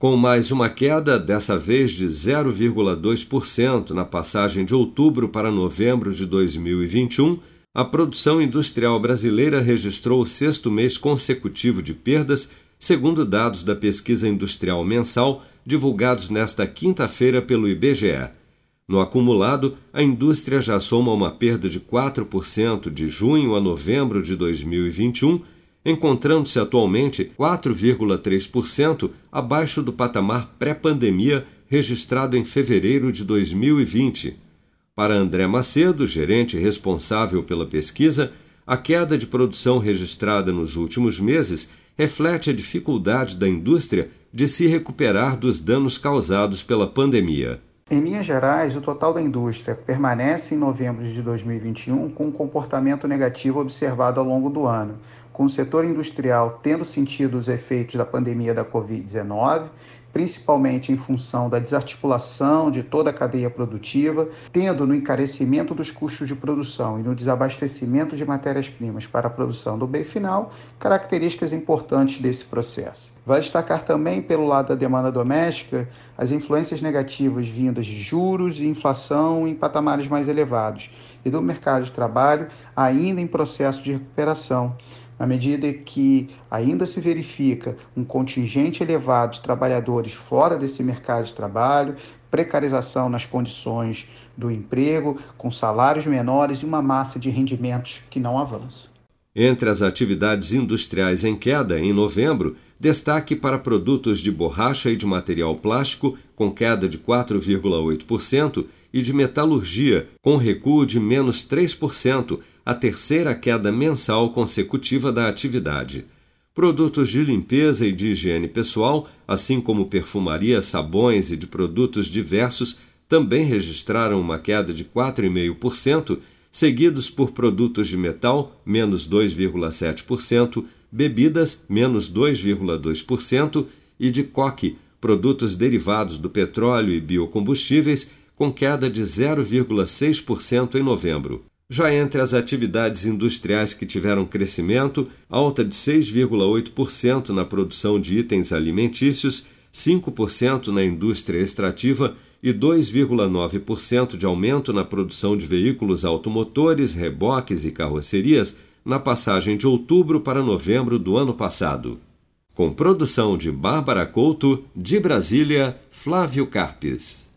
com mais uma queda, dessa vez de 0,2% na passagem de outubro para novembro de 2021, a produção industrial brasileira registrou o sexto mês consecutivo de perdas, segundo dados da pesquisa industrial mensal divulgados nesta quinta-feira pelo IBGE. No acumulado, a indústria já soma uma perda de 4% de junho a novembro de 2021 encontrando-se atualmente 4,3% abaixo do patamar pré-pandemia registrado em fevereiro de 2020. Para André Macedo, gerente responsável pela pesquisa, a queda de produção registrada nos últimos meses reflete a dificuldade da indústria de se recuperar dos danos causados pela pandemia. Em linhas gerais, o total da indústria permanece em novembro de 2021 com um comportamento negativo observado ao longo do ano, com o setor industrial tendo sentido os efeitos da pandemia da Covid-19, principalmente em função da desarticulação de toda a cadeia produtiva, tendo no encarecimento dos custos de produção e no desabastecimento de matérias-primas para a produção do bem final, características importantes desse processo. Vai destacar também, pelo lado da demanda doméstica, as influências negativas vindas de juros e inflação em patamares mais elevados, e do mercado de trabalho ainda em processo de recuperação, na medida que ainda se verifica um contingente elevado de trabalhadores fora desse mercado de trabalho, precarização nas condições do emprego, com salários menores e uma massa de rendimentos que não avança. Entre as atividades industriais em queda em novembro, destaque para produtos de borracha e de material plástico, com queda de 4,8%, e de metalurgia, com recuo de menos 3%, a terceira queda mensal consecutiva da atividade. Produtos de limpeza e de higiene pessoal, assim como perfumaria, sabões e de produtos diversos, também registraram uma queda de 4,5%, seguidos por produtos de metal, menos 2,7%, bebidas, menos 2,2%, e de coque, produtos derivados do petróleo e biocombustíveis, com queda de 0,6% em novembro. Já entre as atividades industriais que tiveram crescimento, alta de 6,8% na produção de itens alimentícios, 5% na indústria extrativa e 2,9% de aumento na produção de veículos automotores, reboques e carrocerias na passagem de outubro para novembro do ano passado. Com produção de Bárbara Couto, de Brasília, Flávio Carpes.